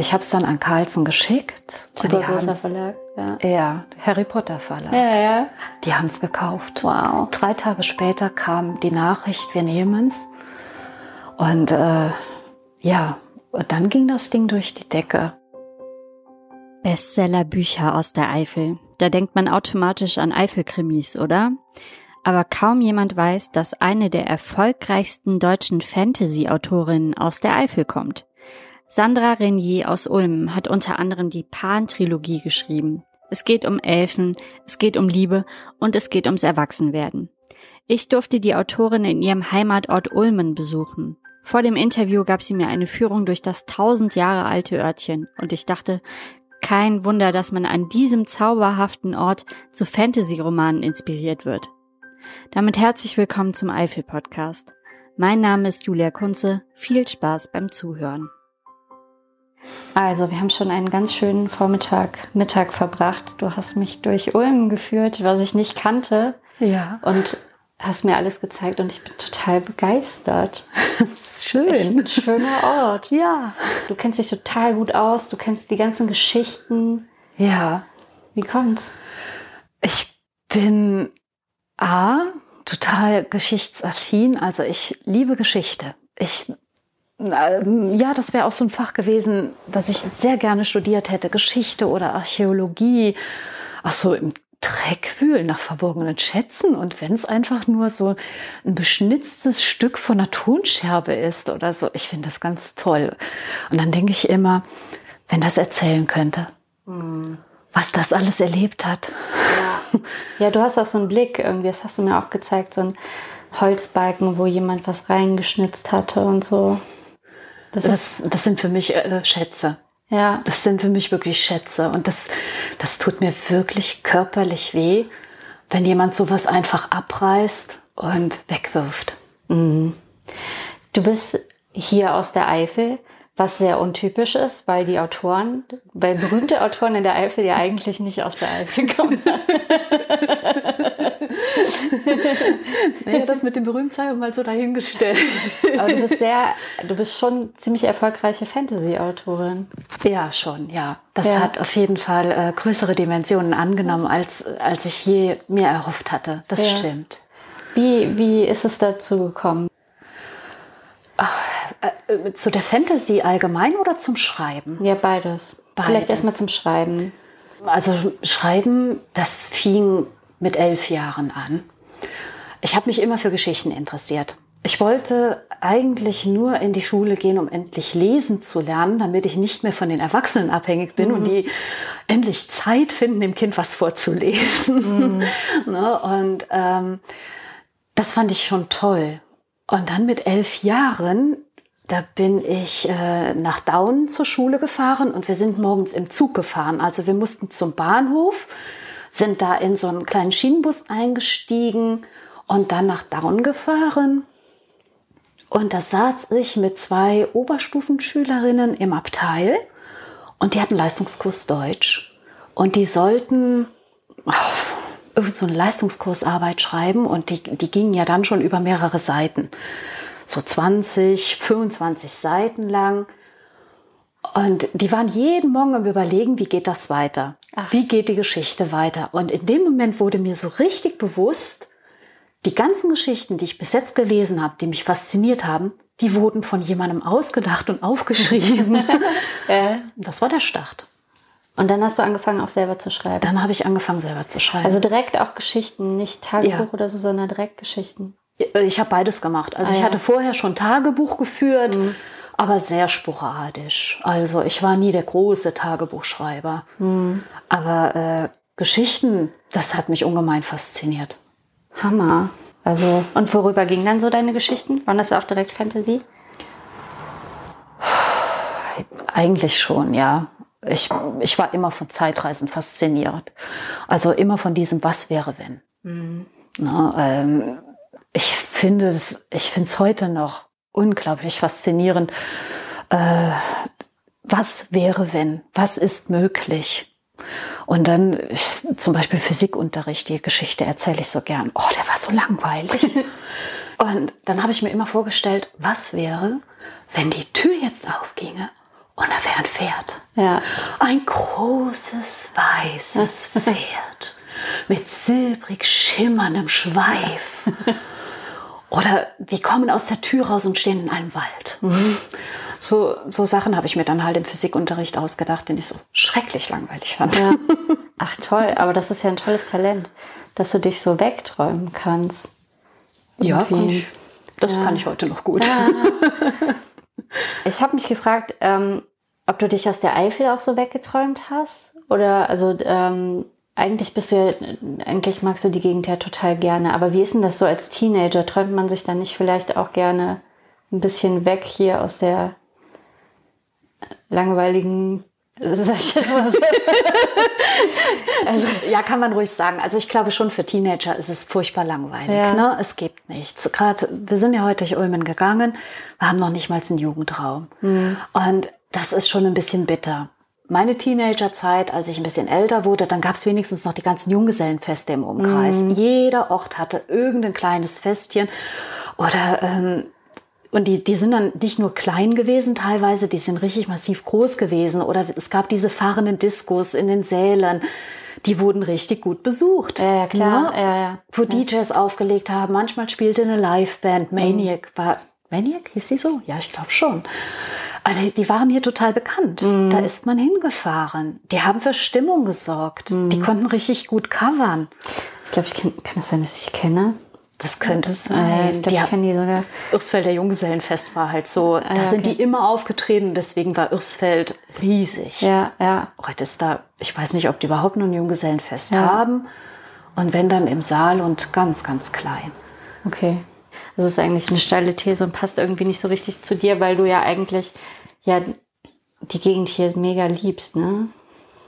ich habe es dann an Carlsen geschickt. Super großer Verlag, ja. Ja, Harry Potter Verlag. Ja, ja. Die haben es gekauft. Wow. Drei Tage später kam die Nachricht, wir nehmen es. Und äh, ja, und dann ging das Ding durch die Decke. Bestseller-Bücher aus der Eifel. Da denkt man automatisch an Eifelkrimis, oder? Aber kaum jemand weiß, dass eine der erfolgreichsten deutschen Fantasy-Autorinnen aus der Eifel kommt. Sandra Renier aus Ulm hat unter anderem die Pan-Trilogie geschrieben. Es geht um Elfen, es geht um Liebe und es geht ums Erwachsenwerden. Ich durfte die Autorin in ihrem Heimatort Ulmen besuchen. Vor dem Interview gab sie mir eine Führung durch das tausend Jahre alte Örtchen und ich dachte, kein Wunder, dass man an diesem zauberhaften Ort zu Fantasy-Romanen inspiriert wird. Damit herzlich willkommen zum Eifel Podcast. Mein Name ist Julia Kunze. Viel Spaß beim Zuhören. Also, wir haben schon einen ganz schönen Vormittag, Mittag verbracht. Du hast mich durch Ulm geführt, was ich nicht kannte. Ja. Und hast mir alles gezeigt und ich bin total begeistert. Das ist schön. Echt ein schöner Ort. Ja. Du kennst dich total gut aus, du kennst die ganzen Geschichten. Ja. Wie kommt's? Ich bin A, total geschichtsaffin. Also ich liebe Geschichte. Ich ja, das wäre auch so ein Fach gewesen, was ich sehr gerne studiert hätte. Geschichte oder Archäologie. Ach so, im Dreck wühlen nach verborgenen Schätzen. Und wenn es einfach nur so ein beschnitztes Stück von einer Tonscherbe ist oder so, ich finde das ganz toll. Und dann denke ich immer, wenn das erzählen könnte, hm. was das alles erlebt hat. Ja. ja, du hast auch so einen Blick irgendwie, das hast du mir auch gezeigt, so ein Holzbalken, wo jemand was reingeschnitzt hatte und so. Das, das, das sind für mich äh, Schätze. Ja. Das sind für mich wirklich Schätze. Und das, das tut mir wirklich körperlich weh, wenn jemand sowas einfach abreißt und wegwirft. Mhm. Du bist hier aus der Eifel, was sehr untypisch ist, weil die Autoren, weil berühmte Autoren in der Eifel ja eigentlich nicht aus der Eifel kommen. naja, das mit dem Berühmtsein mal so dahingestellt. Aber du bist sehr, du bist schon ziemlich erfolgreiche Fantasy-Autorin. Ja, schon, ja. Das ja. hat auf jeden Fall äh, größere Dimensionen angenommen, als, als ich je mir erhofft hatte. Das ja. stimmt. Wie, wie ist es dazu gekommen? Ach, äh, äh, zu der Fantasy allgemein oder zum Schreiben? Ja, beides. beides. Vielleicht erstmal zum Schreiben. Also Schreiben, das fing mit elf Jahren an. Ich habe mich immer für Geschichten interessiert. Ich wollte eigentlich nur in die Schule gehen, um endlich lesen zu lernen, damit ich nicht mehr von den Erwachsenen abhängig bin mhm. und die endlich Zeit finden, dem Kind was vorzulesen. Mhm. Ne, und ähm, das fand ich schon toll. Und dann mit elf Jahren, da bin ich äh, nach Daun zur Schule gefahren und wir sind morgens im Zug gefahren. Also wir mussten zum Bahnhof sind da in so einen kleinen Schienenbus eingestiegen und dann nach Down gefahren. Und da saß ich mit zwei Oberstufenschülerinnen im Abteil und die hatten Leistungskurs Deutsch. Und die sollten oh, irgend so eine Leistungskursarbeit schreiben und die, die gingen ja dann schon über mehrere Seiten. So 20, 25 Seiten lang. Und die waren jeden Morgen am Überlegen, wie geht das weiter? Ach. Wie geht die Geschichte weiter? Und in dem Moment wurde mir so richtig bewusst, die ganzen Geschichten, die ich bis jetzt gelesen habe, die mich fasziniert haben, die wurden von jemandem ausgedacht und aufgeschrieben. ja. Das war der Start. Und dann hast du angefangen, auch selber zu schreiben. Dann habe ich angefangen, selber zu schreiben. Also direkt auch Geschichten, nicht Tagebuch ja. oder so, sondern direkt Geschichten. Ich habe beides gemacht. Also ah, ich ja. hatte vorher schon Tagebuch geführt. Mhm aber sehr sporadisch. Also ich war nie der große Tagebuchschreiber. Mhm. Aber äh, Geschichten, das hat mich ungemein fasziniert. Hammer. Also, und worüber gingen dann so deine Geschichten? Waren das auch direkt Fantasy? Eigentlich schon, ja. Ich, ich war immer von Zeitreisen fasziniert. Also immer von diesem Was wäre wenn. Mhm. Na, ähm, ich finde es ich finde es heute noch unglaublich faszinierend. Äh, was wäre, wenn? Was ist möglich? Und dann zum Beispiel Physikunterricht, die Geschichte erzähle ich so gern. Oh, der war so langweilig. Und dann habe ich mir immer vorgestellt, was wäre, wenn die Tür jetzt aufginge und da wäre ein Pferd. Ja. Ein großes weißes Pferd mit silbrig schimmerndem Schweif. Oder wir kommen aus der Tür raus und stehen in einem Wald. So, so Sachen habe ich mir dann halt im Physikunterricht ausgedacht, den ich so schrecklich langweilig fand. Ja. Ach toll, aber das ist ja ein tolles Talent, dass du dich so wegträumen kannst. Ja, kann ich, das Ja. kann ich heute noch gut. Ich habe mich gefragt, ähm, ob du dich aus der Eifel auch so weggeträumt hast. Oder also ähm, eigentlich bist du ja, eigentlich magst du die Gegend ja total gerne. Aber wie ist denn das so als Teenager? Träumt man sich dann nicht vielleicht auch gerne ein bisschen weg hier aus der langweiligen, sag ich jetzt mal so. also, Ja, kann man ruhig sagen. Also ich glaube schon für Teenager ist es furchtbar langweilig. Ja. Ne? Es gibt nichts. Gerade, wir sind ja heute durch Ulmen gegangen, wir haben noch nicht mal einen Jugendraum. Und das ist schon ein bisschen bitter. Meine Teenagerzeit, als ich ein bisschen älter wurde, dann gab es wenigstens noch die ganzen Junggesellenfeste im Umkreis. Jeder Ort hatte irgendein kleines Festchen oder ähm, und die, die sind dann nicht nur klein gewesen teilweise, die sind richtig massiv groß gewesen. Oder es gab diese fahrenden Diskos in den Sälen. Die wurden richtig gut besucht. Ja, ja, klar. Ne? Ja, ja. Wo DJs aufgelegt haben. Manchmal spielte eine Liveband. Maniac war, Maniac hieß sie so? Ja, ich glaube schon. Also die, waren hier total bekannt. Da ist man hingefahren. Die haben für Stimmung gesorgt. Die konnten richtig gut covern. ich glaube, ich kenn, kann das sein, dass ich kenne? Das könnte Äh, sein. ich glaube, ich kenne die sogar. Ursfelder Junggesellenfest war halt so, da ja, sind okay. die immer aufgetreten, deswegen war Ursfeld riesig. Ja, ja. Heute ist da, ich weiß nicht, ob die überhaupt noch ein Junggesellenfest Ja. haben. Und wenn dann im Saal und ganz, ganz klein. Okay. Das ist eigentlich eine steile These und passt irgendwie nicht so richtig zu dir, weil du ja eigentlich ja die Gegend hier mega liebst, ne?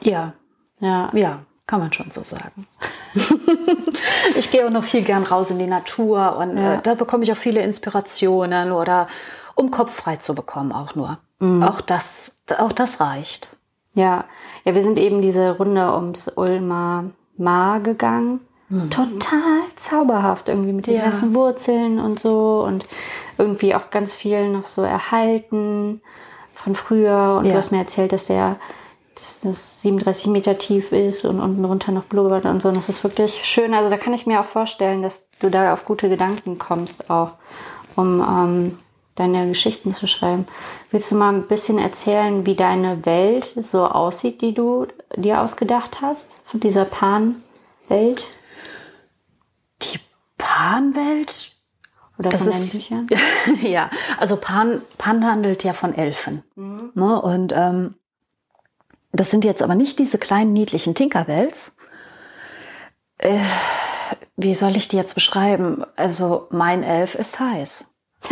Ja, Ja. ja, kann man schon so sagen. ich gehe auch noch viel gern raus in die Natur und Ja. äh, da bekomme ich auch viele Inspirationen oder um Kopf frei zu bekommen auch nur. Mhm. Auch das, auch das reicht. Ja. Ja, wir sind eben diese Runde ums Ulmer Maar gegangen. Total zauberhaft irgendwie mit diesen Ja. ganzen Wurzeln und so und irgendwie auch ganz viel noch so erhalten von früher. Und Ja. du hast mir erzählt, dass der dass das 37 Meter tief ist und unten runter noch blubbert und so. Und das ist wirklich schön. Also da kann ich mir auch vorstellen, dass du da auf gute Gedanken kommst auch, um ähm, deine Geschichten zu schreiben. Willst du mal ein bisschen erzählen, wie deine Welt so aussieht, die du dir ausgedacht hast? Von dieser Pan-Welt? Die Panwelt Oder Das ist, ja, also Pan, Pan handelt ja von Elfen. Ne? Und ähm, das sind jetzt aber nicht diese kleinen niedlichen Tinkerbells. Äh, wie soll ich die jetzt beschreiben? Also mein Elf ist heiß.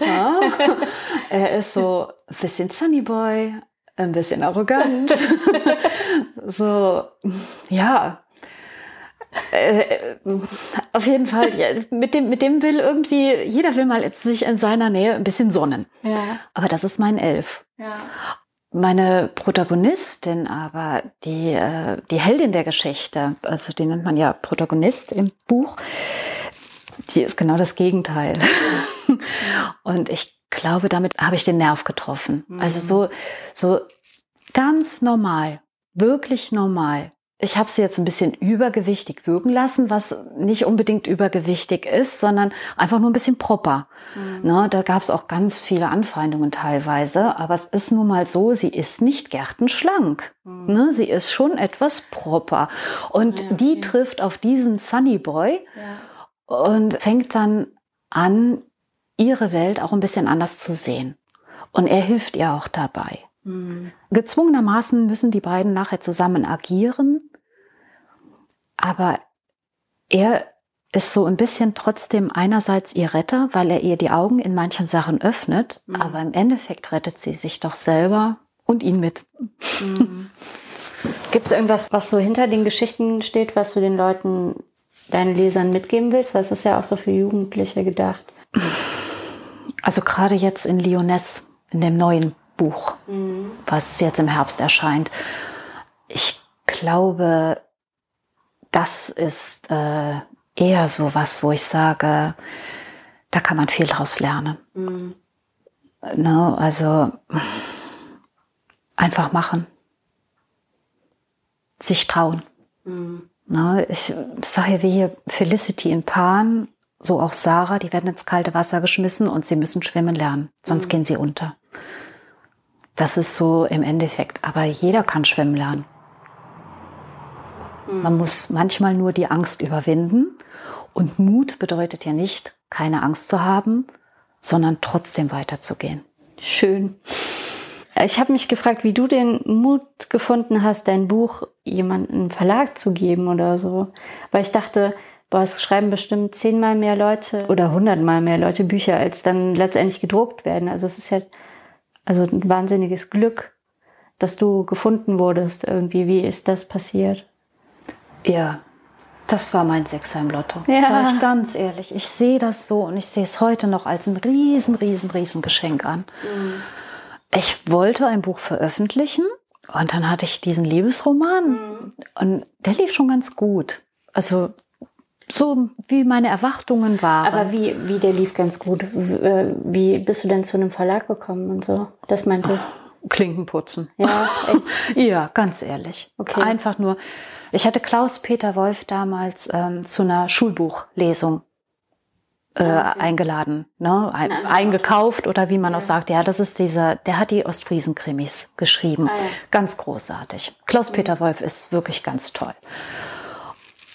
ja. Er ist so ein bisschen Sunny Boy, ein bisschen arrogant. so, ja, äh, auf jeden Fall, ja, mit, dem, mit dem will irgendwie, jeder will mal jetzt sich in seiner Nähe ein bisschen sonnen. ja. Aber das ist mein Elf. ja. Meine Protagonistin aber, die, äh, die Heldin der Geschichte, also die nennt man ja Protagonist im Buch, die ist genau das Gegenteil. Und ich glaube, damit habe ich den Nerv getroffen. Also so, so ganz normal, wirklich normal. Ich habe sie jetzt ein bisschen übergewichtig wirken lassen, was nicht unbedingt übergewichtig ist, sondern einfach nur ein bisschen proper. Ne, da gab es auch ganz viele Anfeindungen teilweise, aber es ist nun mal so, sie ist nicht gärtenschlank. Ne, sie ist schon etwas proper. Und Ja, die okay. trifft auf diesen Sunny Boy ja. und fängt dann an, ihre Welt auch ein bisschen anders zu sehen. Und er hilft ihr auch dabei. Mhm. Gezwungenermaßen müssen die beiden nachher zusammen agieren, aber er ist so ein bisschen trotzdem einerseits ihr Retter, weil er ihr die Augen in manchen Sachen öffnet, Mhm. aber im Endeffekt rettet sie sich doch selber und ihn mit. Gibt es irgendwas, was so hinter den Geschichten steht, was du den Leuten, deinen Lesern mitgeben willst? Weil es ist ja auch so für Jugendliche gedacht. Also gerade jetzt in Lyonesse, in dem neuen Buch, was jetzt im Herbst erscheint. Ich glaube, das ist äh, eher so was, wo ich sage, da kann man viel draus lernen. Ne, also einfach machen. Sich trauen. Mhm. Ne, ich sage ja wie hier Felicity in Pan, so auch Sarah, die werden ins kalte Wasser geschmissen und sie müssen schwimmen lernen, sonst mhm. gehen sie unter. Das ist so im Endeffekt. Aber jeder kann schwimmen lernen. Mhm. Man muss manchmal nur die Angst überwinden. Und Mut bedeutet ja nicht, keine Angst zu haben, sondern trotzdem weiterzugehen. Schön. Ich habe mich gefragt, wie du den Mut gefunden hast, dein Buch jemandem im Verlag zu geben oder so. Weil ich dachte, boah, es schreiben bestimmt zehnmal mehr Leute oder hundertmal mehr Leute Bücher, als dann letztendlich gedruckt werden. Also es ist ja also ein wahnsinniges Glück, dass du gefunden wurdest irgendwie. Wie ist das passiert? Ja, das war mein Sechser im Lotto. Ja. Sag ich ganz ehrlich. Ich sehe das so und ich sehe es heute noch als ein riesen, riesen, riesen Geschenk an. Mhm. Ich wollte ein Buch veröffentlichen und dann hatte ich diesen Liebesroman mhm. und der lief schon ganz gut. Also so wie meine Erwartungen waren. Aber wie, wie der lief ganz gut. Äh, wie bist du denn zu einem Verlag gekommen und so? Das meinte ich. Klinken putzen. Ja, echt? ja, ganz ehrlich. Okay. Einfach nur. Ich hatte Klaus-Peter Wolf damals ähm, zu einer Schulbuchlesung äh, ah, okay. eingeladen, ne? Ein, Nein, eingekauft oder wie man ja. auch sagt. Ja, das ist dieser, der hat die Ostfriesen-Krimis geschrieben. Ah, ja. Ganz großartig. Klaus-Peter mhm. Wolf ist wirklich ganz toll.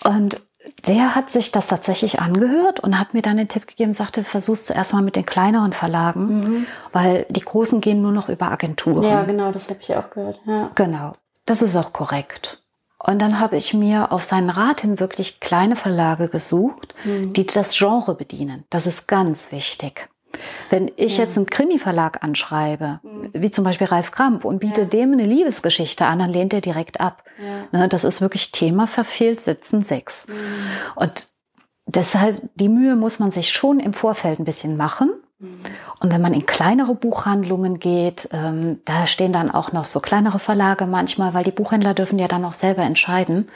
Und der hat sich das tatsächlich angehört und hat mir dann den Tipp gegeben, sagte, versuch's zuerst mal mit den kleineren Verlagen, mhm. weil die großen gehen nur noch über Agenturen. Ja, genau, das habe ich auch gehört. Ja. Genau, das ist auch korrekt. Und dann habe ich mir auf seinen Rat hin wirklich kleine Verlage gesucht, mhm. die das Genre bedienen. Das ist ganz wichtig. Wenn ich ja. jetzt einen Krimi-Verlag anschreibe, mhm. wie zum Beispiel Ralf Kramp, und biete ja. dem eine Liebesgeschichte an, dann lehnt er direkt ab. Ja. Ne, das ist wirklich Thema verfehlt, sitzen sechs. Mhm. Und deshalb, die Mühe muss man sich schon im Vorfeld ein bisschen machen. Mhm. Und wenn man in kleinere Buchhandlungen geht, ähm, da stehen dann auch noch so kleinere Verlage manchmal, weil die Buchhändler dürfen ja dann auch selber entscheiden.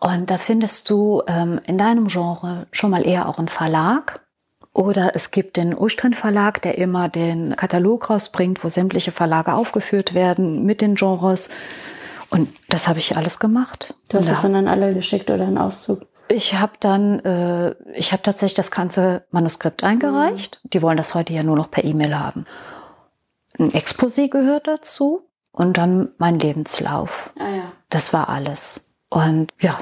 Und da findest du ähm, in deinem Genre schon mal eher auch einen Verlag oder es gibt den Ustrin Verlag, der immer den Katalog rausbringt, wo sämtliche Verlage aufgeführt werden mit den Genres. Und das habe ich alles gemacht. Du hast es dann an alle geschickt oder einen Auszug? Ich habe dann, äh, ich habe tatsächlich das ganze Manuskript eingereicht. Mhm. Die wollen das heute ja nur noch per E-Mail haben. Ein Exposé gehört dazu und dann mein Lebenslauf. Ah, ja. Das war alles. Und ja,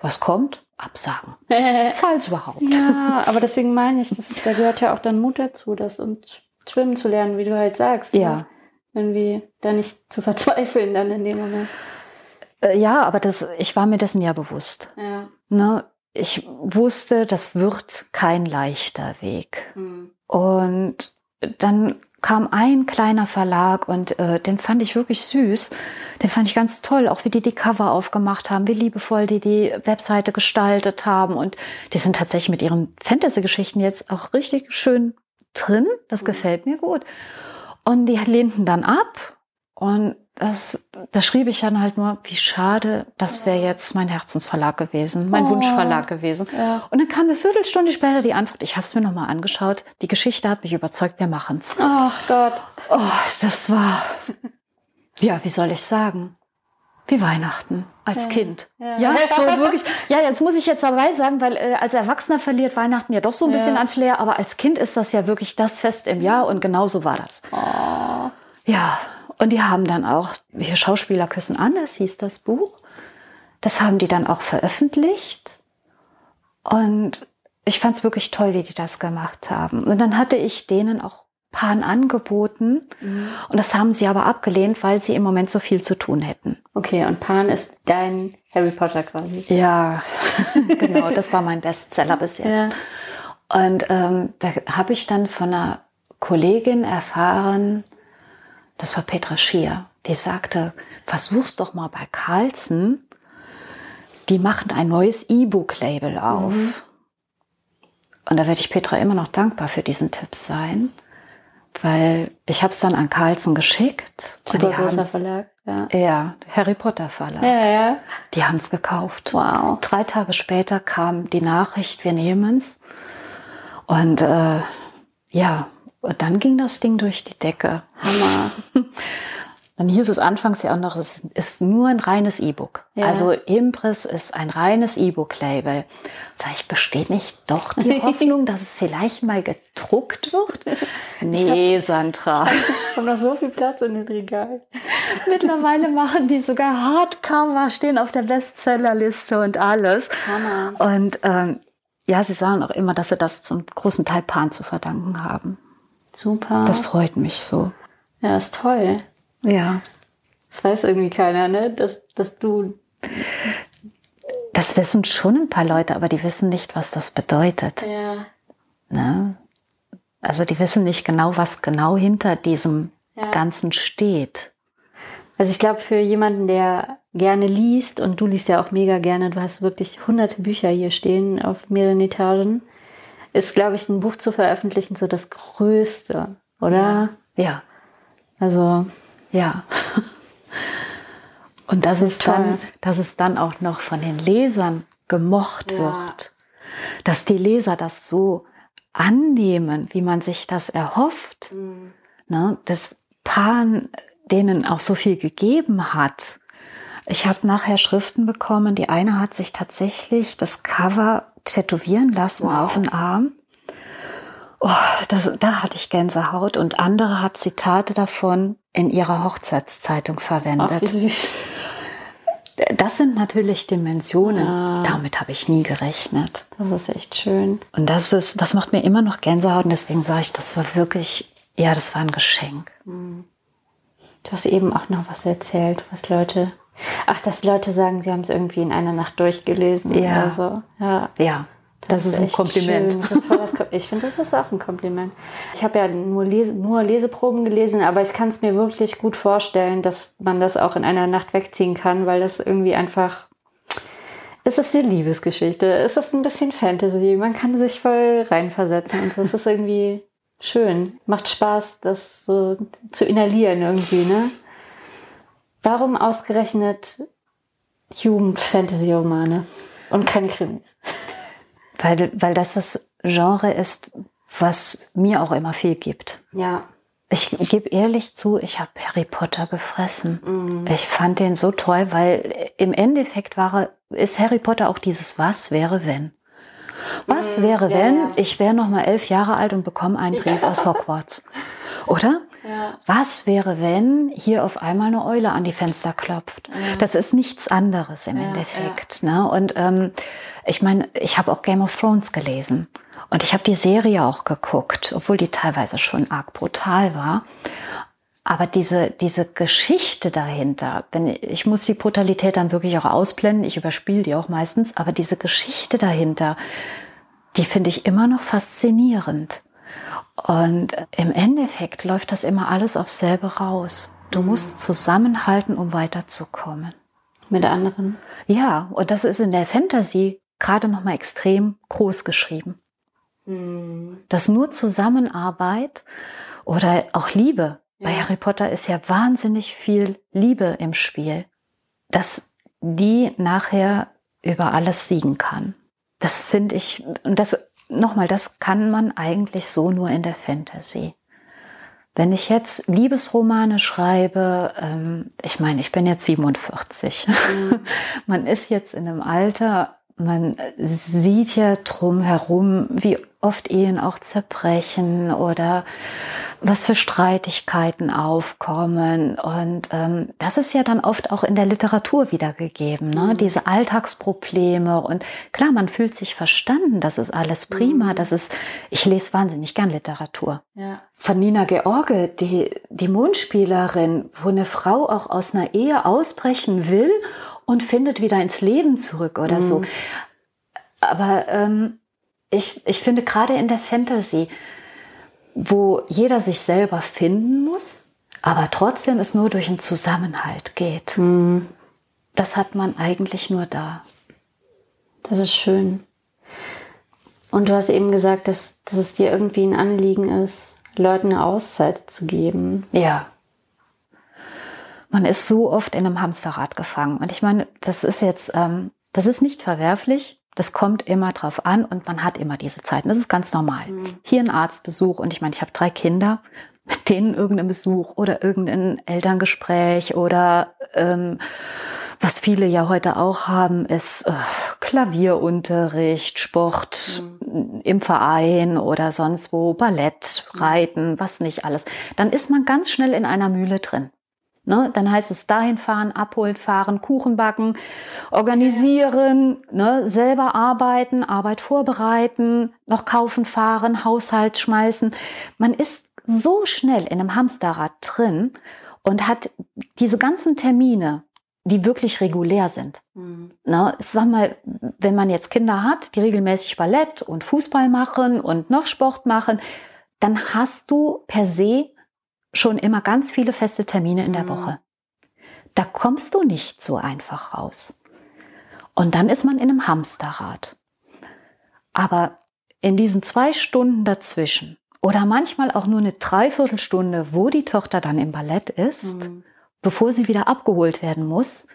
was kommt? Absagen. Falls überhaupt. Ja, aber deswegen meine ich, das, da gehört ja auch dann Mut dazu, das und schwimmen zu lernen, wie du halt sagst. Ne? Ja. Ne? Irgendwie da nicht zu verzweifeln dann in dem Moment. Äh, ja, aber das, ich war mir dessen ja bewusst. Ja. Ne? Ich wusste, das wird kein leichter Weg. Mhm. Und dann kam ein kleiner Verlag und äh, den fand ich wirklich süß. Den fand ich ganz toll, auch wie die die Cover aufgemacht haben, wie liebevoll die die Webseite gestaltet haben. Und die sind tatsächlich mit ihren Fantasy-Geschichten jetzt auch richtig schön drin. Das mhm. gefällt mir gut. Und die lehnten dann ab. Und das, da schrieb ich dann halt nur, wie schade, das wäre jetzt mein Herzensverlag gewesen, mein oh, Wunschverlag gewesen. Ja. Und dann kam eine Viertelstunde später die Antwort, ich habe es mir nochmal angeschaut, die Geschichte hat mich überzeugt, wir machen's. Ach Gott. Oh, das war, ja, wie soll ich sagen? Wie Weihnachten als ja. Kind. Ja. ja. so wirklich. Ja, jetzt muss ich jetzt dabei sagen, weil äh, als Erwachsener verliert Weihnachten ja doch so ein bisschen an Flair, aber als Kind ist das ja wirklich das Fest im Jahr und genauso war das. Oh. Ja, und die haben dann auch, hier Schauspieler küssen anders hieß das Buch. Das haben die dann auch veröffentlicht. Und ich fand es wirklich toll, wie die das gemacht haben. Und dann hatte ich denen auch Pan angeboten. Mhm. Und das haben sie aber abgelehnt, weil sie im Moment so viel zu tun hätten. Okay, und Pan ist dein Harry Potter quasi. Ja, genau, das war mein Bestseller bis jetzt. Ja. Und ähm, da habe ich dann von einer Kollegin erfahren, das war Petra Schier, die sagte, versuch's doch mal bei Carlsen. Die machen ein neues E-Book-Label auf. Mhm. Und da werde ich Petra immer noch dankbar für diesen Tipp sein, weil ich habe es dann an Carlsen geschickt. Super großer Verlag. Ja. ja, Harry Potter Verlag. Ja, ja. Die haben es gekauft. Wow. Drei Tage später kam die Nachricht, wir nehmen es. Und äh, ja, Und dann ging das Ding durch die Decke. Hammer. Dann hieß es anfangs ja auch noch, es ist nur ein reines E-Book. Ja. Also Impress ist ein reines E-Book-Label. Sag ich, besteht nicht doch die Hoffnung, dass es vielleicht mal gedruckt wird? Nee, Sandra. Ich habe noch so viel Platz in den Regalen. Mittlerweile machen die sogar Hardcover, stehen auf der Bestsellerliste und alles. Hammer. Und ähm, ja, sie sagen auch immer, dass sie das zum großen Teil Pan zu verdanken haben. Super. Das freut mich so. ja, ist toll. Ja. Das weiß irgendwie keiner, ne? Dass, dass du. Das wissen schon ein paar Leute, aber die wissen nicht, was das bedeutet. Ja. Ne? Also die wissen nicht genau, was genau hinter diesem Ja. Ganzen steht. Also ich glaube, für jemanden, der gerne liest, und du liest ja auch mega gerne, du hast wirklich hunderte Bücher hier stehen auf mehreren Etagen, ist, glaube ich, ein Buch zu veröffentlichen so das Größte, oder? Ja, Also, ja. Und dass es, toll. dann, dass es dann auch noch von den Lesern gemocht Ja. wird. Dass die Leser das so annehmen, wie man sich das erhofft. Ne? Dass Pan denen auch so viel gegeben hat. Ich habe nachher Schriften bekommen. Die eine hat sich tatsächlich das Cover tätowieren lassen Wow. auf den Arm. Oh, das, da hatte ich Gänsehaut und andere hat Zitate davon in ihrer Hochzeitszeitung ach, wie verwendet. süß. Das sind natürlich Dimensionen. Ah. Damit habe ich nie gerechnet. Das ist echt schön. Und das ist, das macht mir immer noch Gänsehaut und deswegen sage ich, das war wirklich, ja, das war ein Geschenk. Du hast eben auch noch was erzählt, was Leute. Ach, dass Leute sagen, sie haben es irgendwie in einer Nacht durchgelesen Ja. oder so. Ja. Ja, das, ist, ein echt Kompliment. Schön. Das ist voll das Kom ich finde, das ist auch ein Kompliment. Ich habe ja nur, Lese nur Leseproben gelesen, aber ich kann es mir wirklich gut vorstellen, dass man das auch in einer Nacht wegziehen kann, weil das irgendwie einfach. Es ist eine Liebesgeschichte. Es ist ein bisschen Fantasy. Man kann sich voll reinversetzen und so. Es ist irgendwie schön. Macht Spaß, das so zu inhalieren irgendwie, ne? Warum ausgerechnet Jugend-Fantasy-Romane und keine Krimis? Weil, weil das das Genre ist, was mir auch immer viel gibt. Ja. Ich gebe ehrlich zu, ich habe Harry Potter gefressen. Mhm. Ich fand den so toll, weil im Endeffekt war, ist Harry Potter auch dieses Was wäre wenn. Was wäre Mhm. ja, wenn ja. ich wäre noch mal elf Jahre alt und bekomme einen Brief Ja. aus Hogwarts, oder? Ja. Was wäre, wenn hier auf einmal eine Eule an die Fenster klopft? Das ist nichts anderes im Ja, Endeffekt. Ne? Und ähm, ich meine, ich habe auch Game of Thrones gelesen. Und ich habe die Serie auch geguckt, obwohl die teilweise schon arg brutal war. Aber diese, diese Geschichte dahinter, wenn ich muss die Brutalität dann wirklich auch ausblenden, ich überspiele die auch meistens, aber diese Geschichte dahinter, die finde ich immer noch faszinierend. Und im Endeffekt läuft das immer alles aufs selbe raus. Du musst zusammenhalten, um weiterzukommen. Mit anderen. Ja, und das ist in der Fantasy gerade noch mal extrem groß geschrieben. Dass nur Zusammenarbeit oder auch Liebe, bei Ja. Harry Potter ist ja wahnsinnig viel Liebe im Spiel, dass die nachher über alles siegen kann. Das finde ich, und das nochmal, das kann man eigentlich so nur in der Fantasy. Wenn ich jetzt Liebesromane schreibe, ähm, ich meine, ich bin jetzt 47. man ist jetzt in einem Alter, man sieht ja drumherum, wie oft Ehen auch zerbrechen oder was für Streitigkeiten aufkommen. Und ähm, das ist ja dann oft auch in der Literatur wiedergegeben, ne? diese Alltagsprobleme. Und klar, man fühlt sich verstanden, das ist alles prima. Das ist, ich lese wahnsinnig gern Literatur Ja. von Nina George, die, die Mondspielerin, wo eine Frau auch aus einer Ehe ausbrechen will und findet wieder ins Leben zurück oder so. Aber ähm, ich, ich finde gerade in der Fantasy, wo jeder sich selber finden muss, aber trotzdem es nur durch einen Zusammenhalt geht, Mhm. das hat man eigentlich nur da. Das ist schön. Und du hast eben gesagt, dass, dass es dir irgendwie ein Anliegen ist, Leuten eine Auszeit zu geben. Ja. Man ist so oft in einem Hamsterrad gefangen. Und ich meine, das ist jetzt, ähm, das ist nicht verwerflich. Das kommt immer drauf an und man hat immer diese Zeiten. Das ist ganz normal. Mhm. Hier ein Arztbesuch und ich meine, ich habe drei Kinder, mit denen irgendein Besuch oder irgendein Elterngespräch oder ähm, was viele ja heute auch haben, ist äh, Klavierunterricht, Sport mhm. im Verein oder sonst wo, Ballett, Reiten, was nicht alles. Dann ist man ganz schnell in einer Mühle drin. Ne? Dann heißt es dahin fahren, abholen, fahren, Kuchen backen, organisieren, ne? selber arbeiten, Arbeit vorbereiten, noch kaufen, fahren, Haushalt schmeißen. Man ist so schnell in einem Hamsterrad drin und hat diese ganzen Termine, die wirklich regulär sind. Mhm. Ne? Sag mal, wenn man jetzt Kinder hat, die regelmäßig Ballett und Fußball machen und noch Sport machen, dann hast du per se schon immer ganz viele feste Termine in der mhm. Woche. Da kommst du nicht so einfach raus. Und dann ist man in einem Hamsterrad. Aber in diesen zwei Stunden dazwischen oder manchmal auch nur eine Dreiviertelstunde, wo die Tochter dann im Ballett ist, mhm. bevor sie wieder abgeholt werden muss,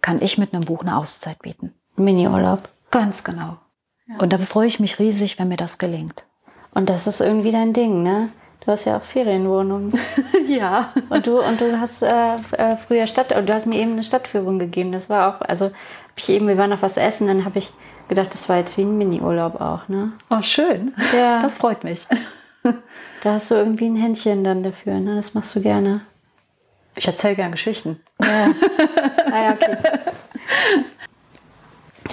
kann ich mit einem Buch eine Auszeit bieten. Mini-Urlaub. Ganz genau. Ja. Und da freue ich mich riesig, wenn mir das gelingt. Und das ist irgendwie dein Ding, ne? Du hast ja auch Ferienwohnungen. ja. Und du, und du hast äh, äh, früher Stadt, du hast mir eben eine Stadtführung gegeben. Das war auch, also ich eben, wir waren noch was essen, dann habe ich gedacht, das war jetzt wie ein Mini-Urlaub auch, ne? Oh, schön. Ja. Das freut mich. Da hast du irgendwie ein Händchen dann dafür, ne? Das machst du gerne. Ich erzähle gerne Geschichten. Ja. ah, ja, okay.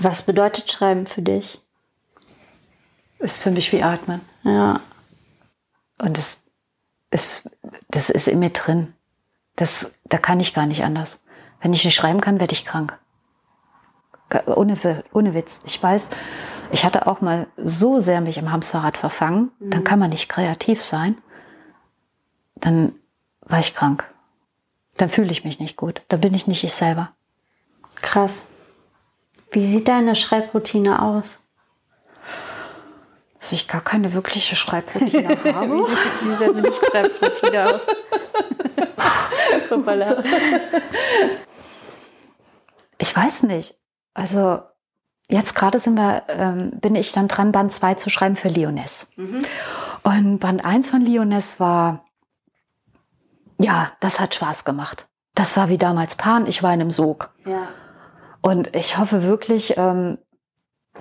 Was bedeutet Schreiben für dich? Ist für mich wie Atmen. Ja. Und das ist, das ist in mir drin. Das, da kann ich gar nicht anders. Wenn ich nicht schreiben kann, werde ich krank. Ohne, ohne Witz. Ich weiß, ich hatte auch mal so sehr mich im Hamsterrad verfangen, mhm. dann kann man nicht kreativ sein. Dann war ich krank. Dann fühle ich mich nicht gut. Dann bin ich nicht ich selber. Krass. Wie sieht deine Schreibroutine aus? Dass ich gar keine wirkliche Schreibroutine habe. Wie sieht denn nicht Schreibroutine aus? ich weiß nicht. Also jetzt gerade sind wir, ähm, bin ich dann dran, Band 2 zu schreiben für Lioness. Mhm. Und Band 1 von Lioness war, ja, das hat Spaß gemacht. Das war wie damals Pan, ich war in einem Sog. Ja. Und ich hoffe wirklich, ähm,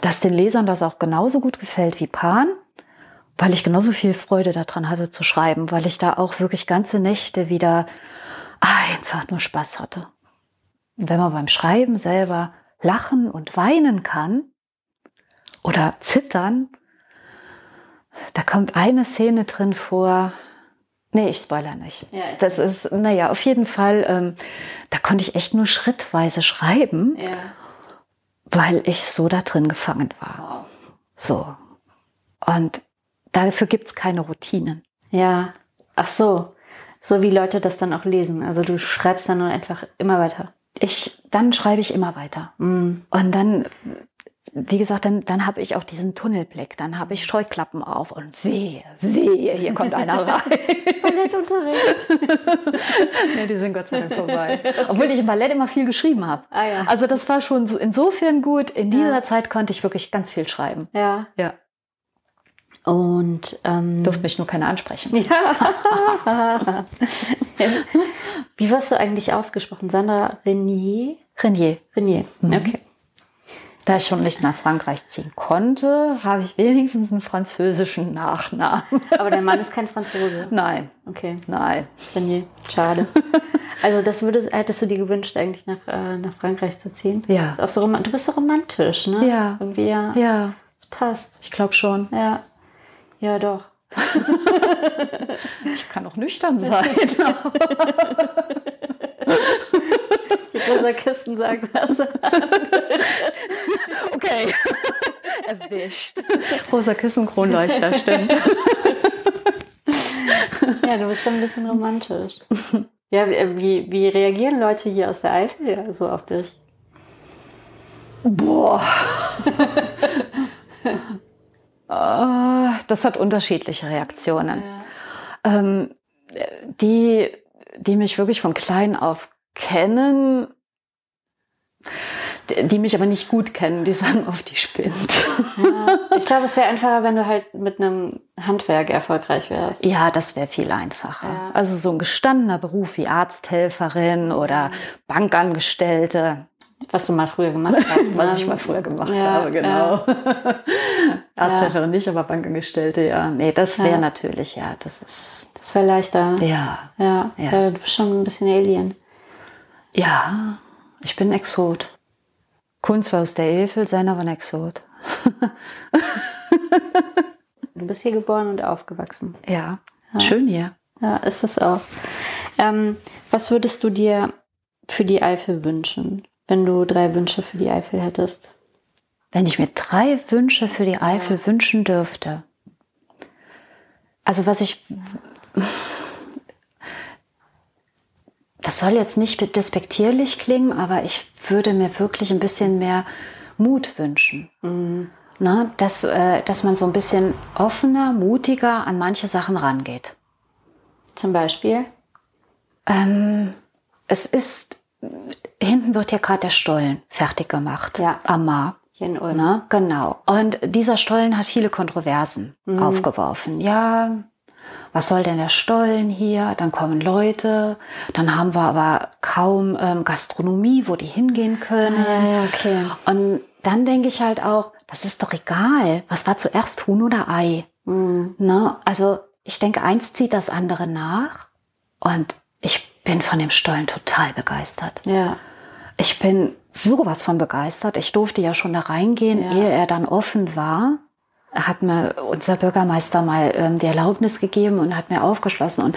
dass den Lesern das auch genauso gut gefällt wie Pan, weil ich genauso viel Freude daran hatte zu schreiben, weil ich da auch wirklich ganze Nächte wieder einfach nur Spaß hatte. Und wenn man beim Schreiben selber lachen und weinen kann oder zittern, da kommt eine Szene drin vor. Nee, ich spoiler nicht. Ja, das ist, naja, auf jeden Fall, ähm, da konnte ich echt nur schrittweise schreiben. Ja weil ich so da drin gefangen war. So. Und dafür gibt es keine Routinen. Ja. Ach so. So wie Leute das dann auch lesen. Also du schreibst dann nur einfach immer weiter. Ich, dann schreibe ich immer weiter. Mm. Und dann wie gesagt, dann, dann habe ich auch diesen Tunnelblick, dann habe ich Scheuklappen auf und wehe, wehe, hier kommt einer rein. Ballettunterricht. ja, die sind Gott sei Dank vorbei. Obwohl ich im Ballett immer viel geschrieben habe. Ah, ja. Also das war schon insofern gut. In dieser ja. Zeit konnte ich wirklich ganz viel schreiben. Ja. Ja. Und ähm, durfte mich nur keiner ansprechen. Ja. Wie wirst du eigentlich ausgesprochen? Sandra Renier? Renier. Renier. Mhm. Okay. Da ich schon nicht nach Frankreich ziehen konnte, habe ich wenigstens einen französischen Nachnamen. Aber dein Mann ist kein Franzose? Nein. Okay. Nein. Renier. Schade. Also das würdest, hättest du dir gewünscht, eigentlich nach, äh, nach Frankreich zu ziehen? Ja. Ist auch so du bist so romantisch, ne? Ja. Irgendwie, ja. Ja. Das passt. Ich glaube schon. Ja. Ja, doch. ich kann auch nüchtern sein. Die rosa Kisten sagen was. okay. Erwischt. Rosa Kissen Kronleuchter, stimmt. ja, du bist schon ein bisschen romantisch. Ja, wie, wie reagieren Leute hier aus der Eifel so auf dich? Boah. Ah, das hat unterschiedliche Reaktionen. Ja. Ähm, die, die mich wirklich von klein auf kennen, die mich aber nicht gut kennen, die sagen oft, die spinnt. Ja, ich glaube, es wäre einfacher, wenn du halt mit einem Handwerk erfolgreich wärst. Ja, das wäre viel einfacher. Ja. Also so ein gestandener Beruf wie Arzthelferin oder Bankangestellte, Was du mal früher gemacht hast. was ne? ich mal früher gemacht Ja, habe, genau. Arzthelferin nicht, aber Bankangestellte, ja. Nee, das wäre natürlich, ja, das ist, Das wäre leichter. ja, Ja, Ja. ja. du bist schon ein bisschen Alien. ja, ich bin ein Exot. Kunz war aus der Eifel, seiner war ein Exot. Du bist hier geboren und aufgewachsen. Ja, schön hier. Ja, ist es auch. Ähm, was würdest du dir für die Eifel wünschen, wenn du drei Wünsche für die Eifel hättest? Wenn ich mir drei Wünsche für die Eifel wünschen dürfte. Also was ich... Das soll jetzt nicht despektierlich klingen, aber ich würde mir wirklich ein bisschen mehr Mut wünschen. Na, dass, äh, dass man so ein bisschen offener, mutiger an manche Sachen rangeht. Zum Beispiel? Ähm, es ist, hinten wird ja gerade der Stollen fertig gemacht. Ja. Am Mar. Hier in Ulm. Na, genau. Und dieser Stollen hat viele Kontroversen aufgeworfen. Ja, was soll denn der Stollen hier? Dann kommen Leute, dann haben wir aber kaum ähm, Gastronomie, wo die hingehen können. Ja, ja, okay. Und dann denke ich halt auch, das ist doch egal. Was war zuerst Huhn oder Ei? Mhm. Ne? Also ich denke, eins zieht das andere nach. Und ich bin von dem Stollen total begeistert. Ja. Ich bin sowas von begeistert. Ich durfte ja schon da reingehen, Ja. ehe er dann offen war. Hat mir unser Bürgermeister mal ähm, die Erlaubnis gegeben und hat mir aufgeschlossen. Und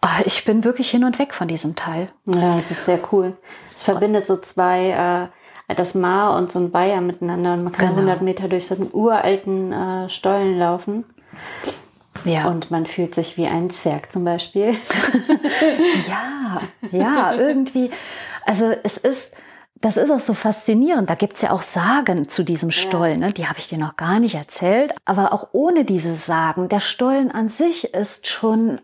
ah, ich bin wirklich hin und weg von diesem Teil. Ja, es ist sehr cool. Es verbindet so zwei, äh, das Mar und so ein Bayer miteinander und man kann Genau. 100 Meter durch so einen uralten äh, Stollen laufen Ja. und man fühlt sich wie ein Zwerg zum Beispiel. Ja, ja, irgendwie. Also es ist, das ist auch so faszinierend. Da gibt's ja auch Sagen zu diesem Stollen. Ne? Die habe ich dir noch gar nicht erzählt. Aber auch ohne diese Sagen, der Stollen an sich ist schon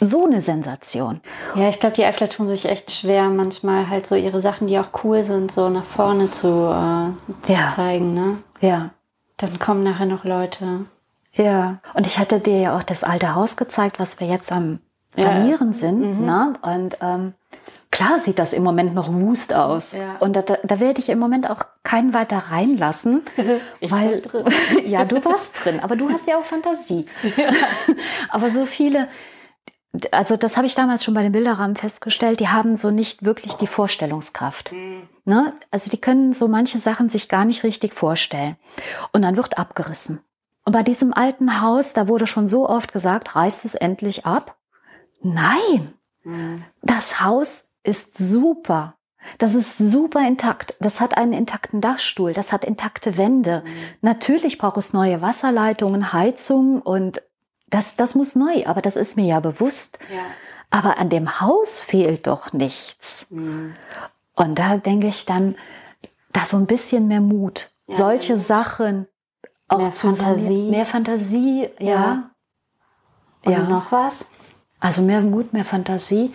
so eine Sensation. Ja, ich glaube, die Eifler tun sich echt schwer, manchmal halt so ihre Sachen, die auch cool sind, so nach vorne zu, äh, zu Ja. zeigen. Ne? Ja. Dann kommen nachher noch Leute. Ja. Und ich hatte dir ja auch das alte Haus gezeigt, was wir jetzt am Sanieren sind. Ne? Und ähm, klar sieht das im Moment noch wust aus. Ja. Und da, da, werde ich im Moment auch keinen weiter reinlassen. Ich weil, ja, du warst drin, aber du hast ja auch Fantasie. aber so viele, also das habe ich damals schon bei den Bilderrahmen festgestellt, die haben so nicht wirklich die Vorstellungskraft. Ne? Also die können so manche Sachen sich gar nicht richtig vorstellen. Und dann wird abgerissen. Und bei diesem alten Haus, da wurde schon so oft gesagt, reißt es endlich ab. Nein, das Haus ist super. Das ist super intakt. Das hat einen intakten Dachstuhl. Das hat intakte Wände. Natürlich braucht es neue Wasserleitungen, Heizung und das, das muss neu. Aber das ist mir ja bewusst. Ja. Aber an dem Haus fehlt doch nichts. Und da denke ich dann, da so ein bisschen mehr Mut. Ja, Solche mehr Mut. Sachen auch Mehr zu Fantasie. Mehr Fantasie, ja. Ja. Und Ja. noch was? Also mehr Mut, mehr Fantasie.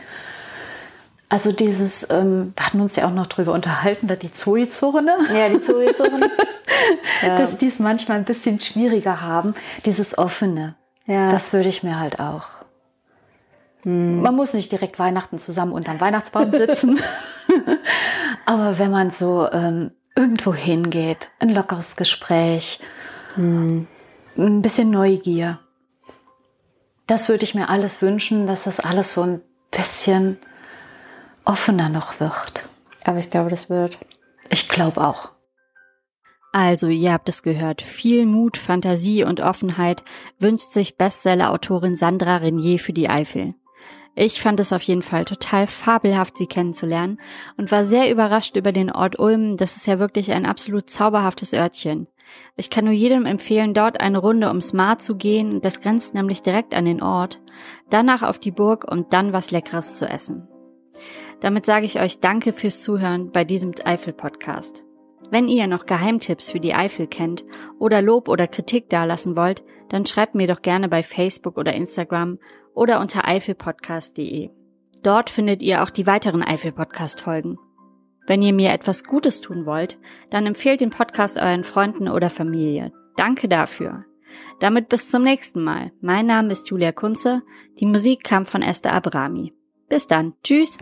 Also dieses, ähm, wir hatten uns ja auch noch drüber unterhalten, da die Zoe-Zone, Ja, die Zugezogen. ja. dass die es manchmal ein bisschen schwieriger haben, dieses Offene. ja. Das würde ich mir halt auch. Man muss nicht direkt Weihnachten zusammen unterm Weihnachtsbaum sitzen. Aber wenn man so ähm, irgendwo hingeht, ein lockeres Gespräch, ein bisschen Neugier. Das würde ich mir alles wünschen, dass das alles so ein bisschen offener noch wird. Aber ich glaube, das wird. Ich glaube auch. Also, ihr habt es gehört. Viel Mut, Fantasie und Offenheit wünscht sich Bestseller-Autorin Sandra Renier für die Eifel. Ich fand es auf jeden Fall total fabelhaft, sie kennenzulernen und war sehr überrascht über den Ort Ulm. Das ist ja wirklich ein absolut zauberhaftes Örtchen. Ich kann nur jedem empfehlen, dort eine Runde ums Mar zu gehen. Das grenzt nämlich direkt an den Ort. Danach auf die Burg und dann was Leckeres zu essen. Damit sage ich euch Danke fürs Zuhören bei diesem Eifel-Podcast. Wenn ihr noch Geheimtipps für die Eifel kennt oder Lob oder Kritik dalassen wollt, dann schreibt mir doch gerne bei Facebook oder Instagram oder unter eifelpodcast.de. Dort findet ihr auch die weiteren Eifel-Podcast-Folgen. Wenn ihr mir etwas Gutes tun wollt, dann empfehlt den Podcast euren Freunden oder Familie. Danke dafür. Damit bis zum nächsten Mal. Mein Name ist Julia Kunze. Die Musik kam von Esther Abrami. Bis dann. Tschüss.